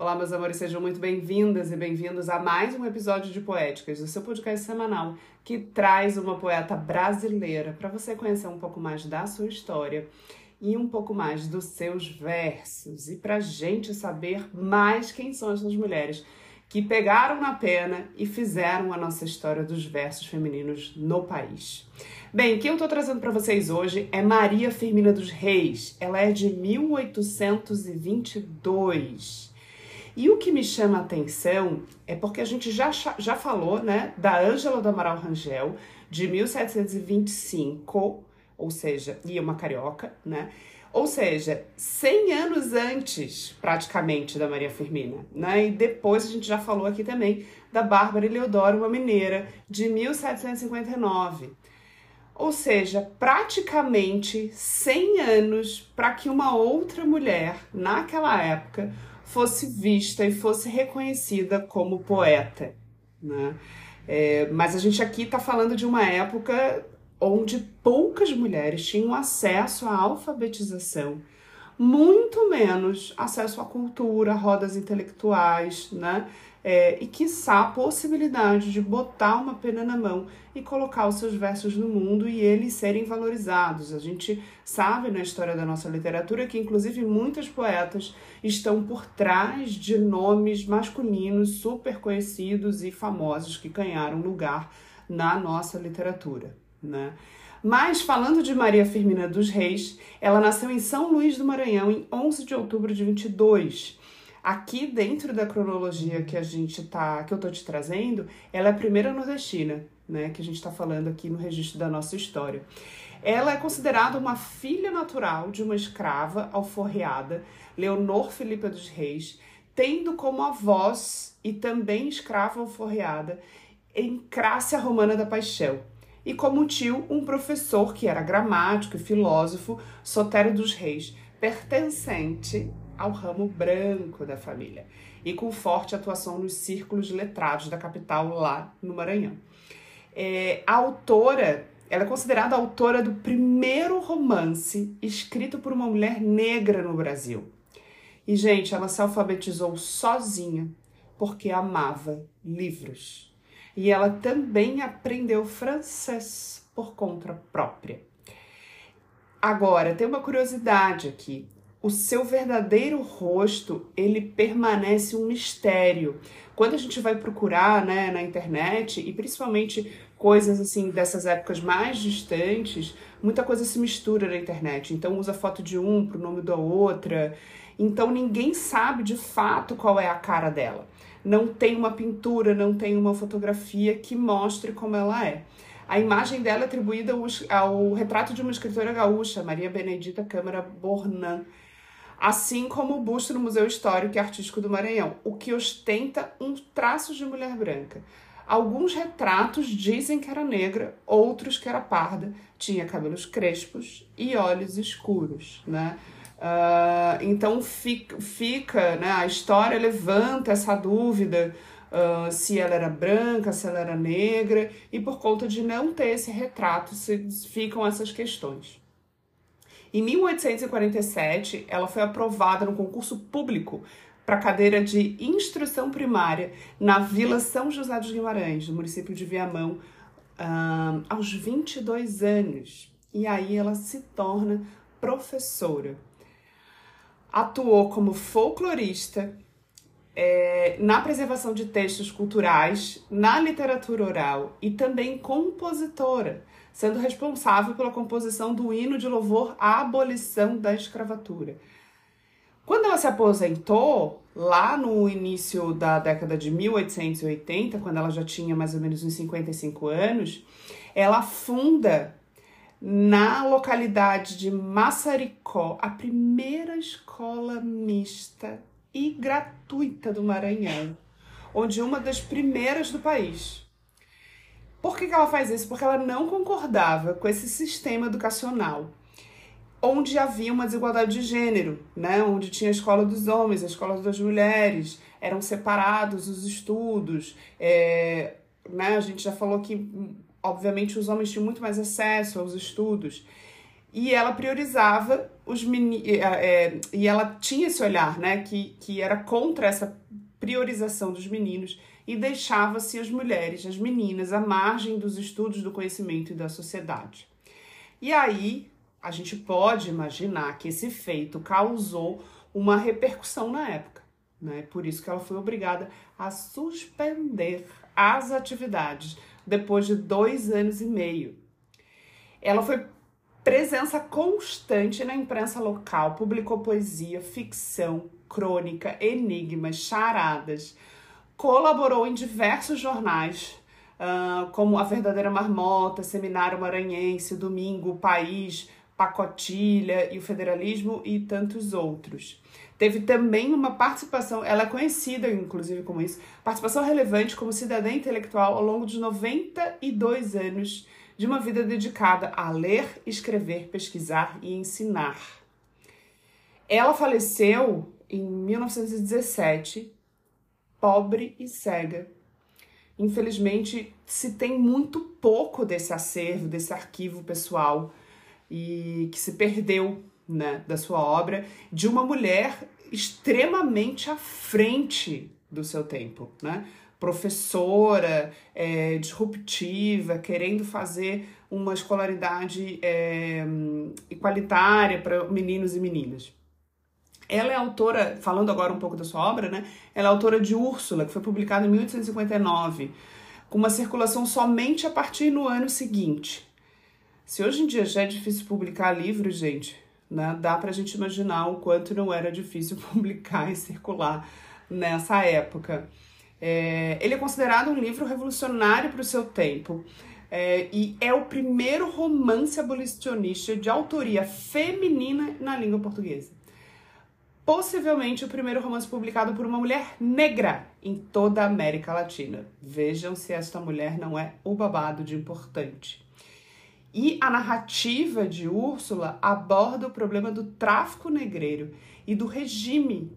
Olá, meus amores, sejam muito bem-vindas e bem-vindos a mais um episódio de Poéticas, o seu podcast semanal que traz uma poeta brasileira para você conhecer um pouco mais da sua história e um pouco mais dos seus versos e para gente saber mais quem são essas mulheres que pegaram na pena e fizeram a nossa história dos versos femininos no país. Bem, quem eu estou trazendo para vocês hoje é Maria Firmina dos Reis. Ela é de 1822. E o que me chama a atenção é porque a gente já, já falou né, da Ângela do Amaral Rangel, de 1725, ou seja, e uma carioca, né? Ou seja, 100 anos antes, praticamente, da Maria Firmina. Né? E depois a gente já falou aqui também da Bárbara Eleodoro, uma mineira, de 1759. Ou seja, praticamente 100 anos para que uma outra mulher, naquela época, fosse vista e fosse reconhecida como poeta. Né? É, mas a gente aqui está falando de uma época onde poucas mulheres tinham acesso à alfabetização, muito menos acesso à cultura, rodas intelectuais, né? É, e, quiçá, a possibilidade de botar uma pena na mão e colocar os seus versos no mundo e eles serem valorizados. A gente sabe na história da nossa literatura que, inclusive, muitas poetas estão por trás de nomes masculinos super conhecidos e famosos que ganharam lugar na nossa literatura. Né? Mas, falando de Maria Firmina dos Reis, ela nasceu em São Luís do Maranhão em 11 de outubro de 22 Aqui dentro da cronologia que a gente tá, que eu tô te trazendo, ela é a primeira nordestina, né, que a gente está falando aqui no registro da nossa história. Ela é considerada uma filha natural de uma escrava alforreada, Leonor Filipa dos Reis, tendo como avós e também escrava alforreada em Crácia Romana da Paixão, e como tio um professor que era gramático e filósofo, Sotério dos Reis, pertencente ao ramo branco da família e com forte atuação nos círculos letrados da capital lá no Maranhão. É, a autora, ela é considerada a autora do primeiro romance escrito por uma mulher negra no Brasil. E, gente, ela se alfabetizou sozinha porque amava livros. E ela também aprendeu francês por conta própria. Agora, tem uma curiosidade aqui o seu verdadeiro rosto ele permanece um mistério. Quando a gente vai procurar né, na internet, e principalmente coisas assim dessas épocas mais distantes, muita coisa se mistura na internet. Então usa foto de um para o nome da outra. Então ninguém sabe de fato qual é a cara dela. Não tem uma pintura, não tem uma fotografia que mostre como ela é. A imagem dela é atribuída ao, ao retrato de uma escritora gaúcha, Maria Benedita Câmara Bornan assim como o busto no Museu Histórico e Artístico do Maranhão, o que ostenta um traço de mulher branca. Alguns retratos dizem que era negra, outros que era parda, tinha cabelos crespos e olhos escuros, né? Uh, então fica, fica, né? A história levanta essa dúvida uh, se ela era branca, se ela era negra, e por conta de não ter esse retrato, ficam essas questões. Em 1847, ela foi aprovada no concurso público para a cadeira de instrução primária na Vila São José dos Guimarães, no município de Viamão, uh, aos 22 anos. E aí ela se torna professora. Atuou como folclorista, é, na preservação de textos culturais, na literatura oral e também compositora sendo responsável pela composição do hino de louvor à abolição da escravatura. Quando ela se aposentou, lá no início da década de 1880, quando ela já tinha mais ou menos uns 55 anos, ela funda na localidade de Massaricó a primeira escola mista e gratuita do Maranhão, onde uma das primeiras do país. Por que, que ela faz isso? Porque ela não concordava com esse sistema educacional onde havia uma desigualdade de gênero, né? onde tinha a escola dos homens, a escola das mulheres, eram separados os estudos. É, né? A gente já falou que, obviamente, os homens tinham muito mais acesso aos estudos. e ela priorizava os meninos. É, e ela tinha esse olhar, né, que, que era contra essa priorização dos meninos e deixava-se as mulheres, as meninas, à margem dos estudos do conhecimento e da sociedade. E aí a gente pode imaginar que esse feito causou uma repercussão na época. Né? Por isso que ela foi obrigada a suspender as atividades depois de dois anos e meio. Ela foi presença constante na imprensa local, publicou poesia, ficção, crônica, enigmas, charadas, colaborou em diversos jornais, uh, como A Verdadeira Marmota, Seminário Maranhense, Domingo, País, Pacotilha e o Federalismo e tantos outros. Teve também uma participação, ela é conhecida inclusive como isso, participação relevante como cidadã intelectual ao longo de 92 anos de uma vida dedicada a ler, escrever, pesquisar e ensinar. Ela faleceu em 1917 pobre e cega. Infelizmente, se tem muito pouco desse acervo, desse arquivo pessoal e que se perdeu né, da sua obra, de uma mulher extremamente à frente do seu tempo, né? Professora, é, disruptiva, querendo fazer uma escolaridade é, igualitária para meninos e meninas. Ela é autora, falando agora um pouco da sua obra, né? Ela é autora de Úrsula, que foi publicada em 1859, com uma circulação somente a partir do ano seguinte. Se hoje em dia já é difícil publicar livros, gente, né? Dá pra gente imaginar o quanto não era difícil publicar e circular nessa época. É, ele é considerado um livro revolucionário para o seu tempo. É, e é o primeiro romance abolicionista de autoria feminina na língua portuguesa possivelmente o primeiro romance publicado por uma mulher negra em toda a América Latina. Vejam se esta mulher não é o babado de importante. E a narrativa de Úrsula aborda o problema do tráfico negreiro e do regime,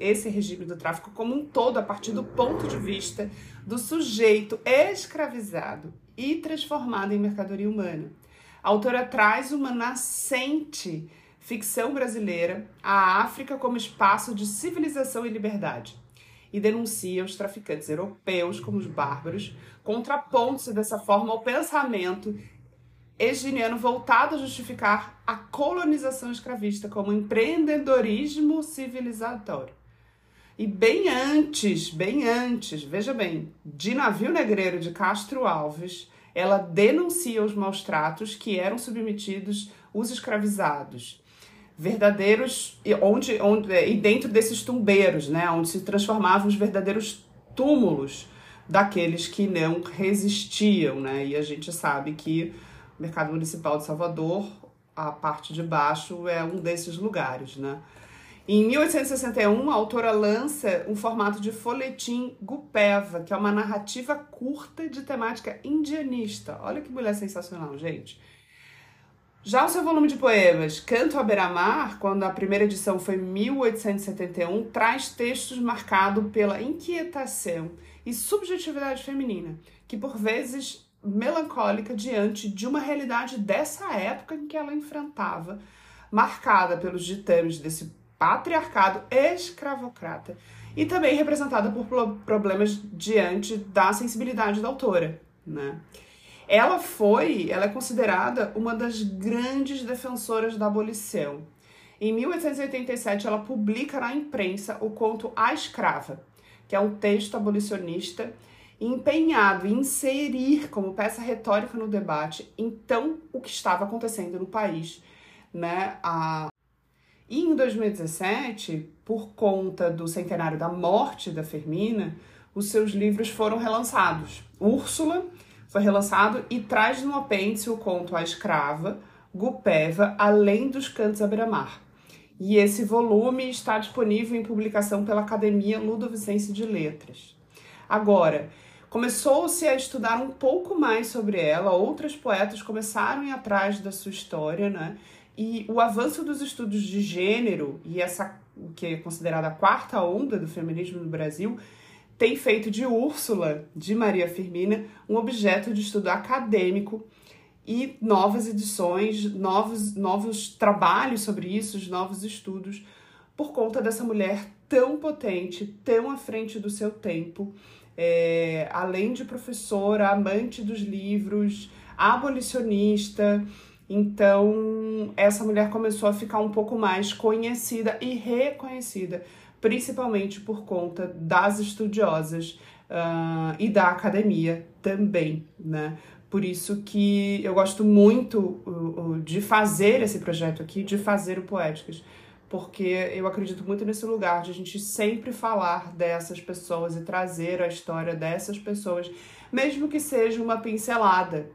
esse regime do tráfico como um todo, a partir do ponto de vista do sujeito escravizado e transformado em mercadoria humana. A autora traz uma nascente ficção brasileira, a África como espaço de civilização e liberdade, e denuncia os traficantes europeus como os bárbaros, contrapondo-se dessa forma ao pensamento eginiano voltado a justificar a colonização escravista como empreendedorismo civilizatório. E bem antes, bem antes, veja bem, de navio negreiro de Castro Alves, ela denuncia os maus tratos que eram submetidos os escravizados verdadeiros onde, onde e dentro desses tumbeiros, né, onde se transformavam os verdadeiros túmulos daqueles que não resistiam, né? E a gente sabe que o mercado municipal de Salvador, a parte de baixo é um desses lugares, né? Em 1861, a autora lança um formato de folhetim Gupeva, que é uma narrativa curta de temática indianista. Olha que mulher sensacional, gente. Já o seu volume de poemas, Canto à Beira-Mar, quando a primeira edição foi em 1871, traz textos marcados pela inquietação e subjetividade feminina, que por vezes melancólica diante de uma realidade dessa época em que ela enfrentava, marcada pelos ditames desse patriarcado escravocrata e também representada por problemas diante da sensibilidade da autora, né? Ela foi, ela é considerada uma das grandes defensoras da abolição. Em 1887, ela publica na imprensa o conto A Escrava, que é um texto abolicionista empenhado em inserir como peça retórica no debate, então, o que estava acontecendo no país. Né? A... E em 2017, por conta do centenário da morte da Fermina, os seus livros foram relançados. Úrsula foi relançado e traz no apêndice o conto A Escrava, Gupeva, Além dos Cantos à Beira-Mar. E esse volume está disponível em publicação pela Academia Ludovicense de Letras. Agora, começou-se a estudar um pouco mais sobre ela, outras poetas começaram a ir atrás da sua história, né? E o avanço dos estudos de gênero e essa que é considerada a quarta onda do feminismo no Brasil tem feito de Úrsula, de Maria Firmina, um objeto de estudo acadêmico e novas edições, novos, novos trabalhos sobre isso, novos estudos, por conta dessa mulher tão potente, tão à frente do seu tempo, é, além de professora, amante dos livros, abolicionista. Então, essa mulher começou a ficar um pouco mais conhecida e reconhecida, principalmente por conta das estudiosas uh, e da academia também, né? Por isso que eu gosto muito uh, uh, de fazer esse projeto aqui, de fazer o Poéticas, porque eu acredito muito nesse lugar de a gente sempre falar dessas pessoas e trazer a história dessas pessoas, mesmo que seja uma pincelada.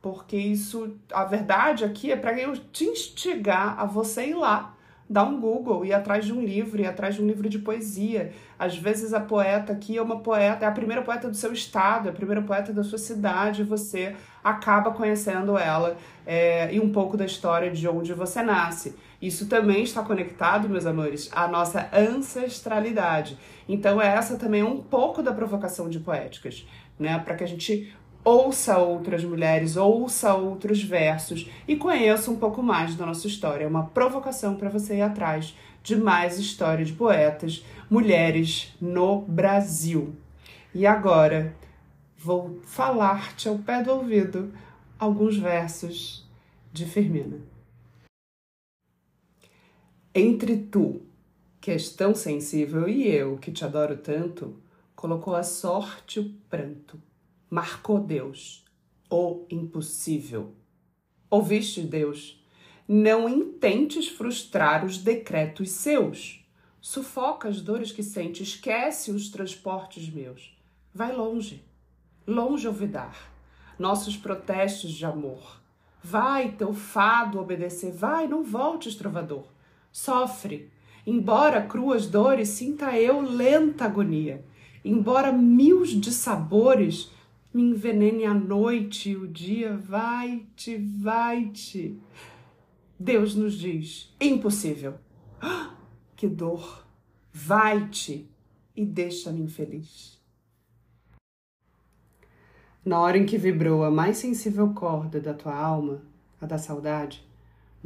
Porque isso, a verdade aqui é para eu te instigar a você ir lá dá um Google, ir atrás de um livro, ir atrás de um livro de poesia. Às vezes a poeta aqui é uma poeta, é a primeira poeta do seu estado, é a primeira poeta da sua cidade, e você acaba conhecendo ela é, e um pouco da história de onde você nasce. Isso também está conectado, meus amores, à nossa ancestralidade. Então, essa também é um pouco da provocação de poéticas, né? Para que a gente ouça outras mulheres, ouça outros versos e conheça um pouco mais da nossa história. É uma provocação para você ir atrás de mais história de poetas, mulheres no Brasil. E agora vou falar-te ao pé do ouvido alguns versos de Firmina. Entre tu, que és tão sensível, e eu, que te adoro tanto, colocou a sorte o pranto marcou Deus, o impossível. Ouviste Deus? Não intentes frustrar os decretos seus. Sufoca as dores que sente, esquece os transportes meus. Vai longe, longe olvidar nossos protestos de amor. Vai teu fado obedecer, vai, não voltes, trovador. Sofre, embora cruas dores, sinta eu lenta agonia. Embora mil de sabores me envenene a noite e o dia, vai-te, vai-te. Deus nos diz: impossível. Que dor! Vai-te e deixa-me infeliz. Na hora em que vibrou a mais sensível corda da tua alma, a da saudade,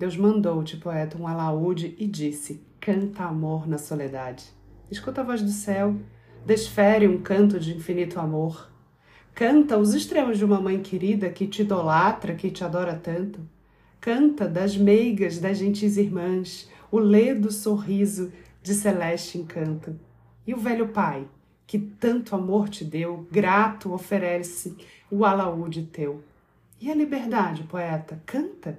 Deus mandou-te, poeta, um alaúde e disse: Canta amor na soledade. Escuta a voz do céu, desfere um canto de infinito amor Canta os extremos de uma mãe querida que te idolatra, que te adora tanto. Canta das meigas, das gentis irmãs, o ledo sorriso de celeste encanto. E o velho pai, que tanto amor te deu, grato oferece o alaúde teu. E a liberdade, poeta, canta,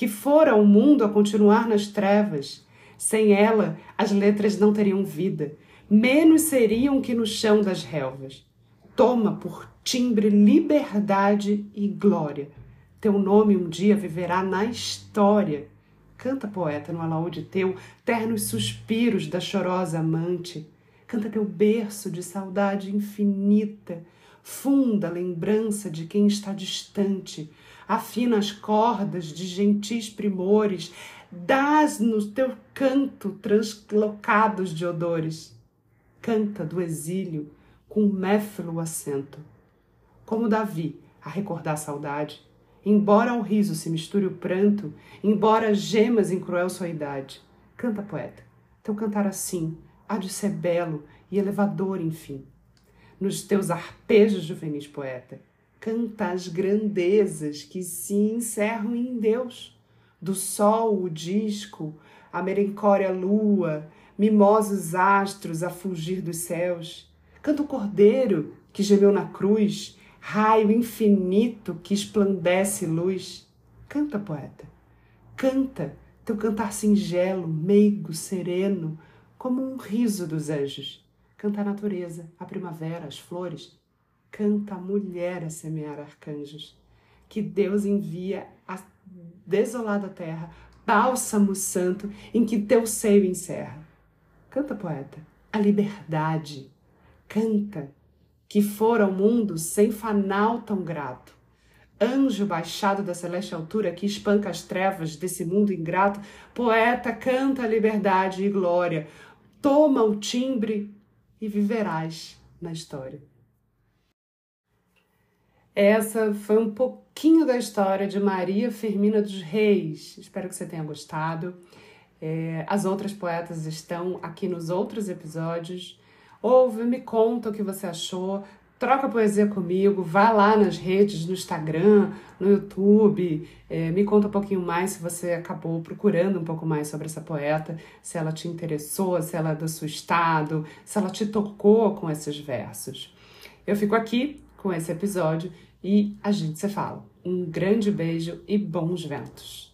que fora o mundo a continuar nas trevas. Sem ela, as letras não teriam vida, menos seriam que no chão das relvas. Toma por timbre liberdade e glória. Teu nome um dia viverá na história. Canta, poeta, no alaúde teu, ternos suspiros da chorosa amante. Canta teu berço de saudade infinita. Funda a lembrança de quem está distante. Afina as cordas de gentis primores. Dás no teu canto translocados de odores. Canta do exílio com méfilo acento como Davi, a recordar a saudade. Embora ao riso se misture o pranto, embora gemas em cruel sua idade. Canta, poeta, teu cantar assim há de ser belo e elevador, enfim. Nos teus arpejos, juvenis poeta, canta as grandezas que se encerram em Deus. Do sol o disco, a merencória lua, mimosos astros a fugir dos céus. Canta o cordeiro que gemeu na cruz, raio infinito que esplandece luz. Canta, poeta, canta teu cantar singelo, meigo, sereno, como um riso dos anjos. Canta a natureza, a primavera, as flores. Canta a mulher a semear arcanjos. Que Deus envia a desolada terra, bálsamo santo em que teu seio encerra. Canta, poeta, a liberdade. Canta que fora ao mundo sem fanal tão grato. Anjo baixado da celeste altura que espanca as trevas desse mundo ingrato, poeta canta a liberdade e glória, toma o timbre e viverás na história. Essa foi um pouquinho da história de Maria Firmina dos Reis. Espero que você tenha gostado. É, as outras poetas estão aqui nos outros episódios. Ouve, me conta o que você achou. Troca poesia comigo, vá lá nas redes, no Instagram, no YouTube, é, me conta um pouquinho mais se você acabou procurando um pouco mais sobre essa poeta, se ela te interessou, se ela é do seu estado, se ela te tocou com esses versos. Eu fico aqui com esse episódio e a gente se fala. Um grande beijo e bons ventos!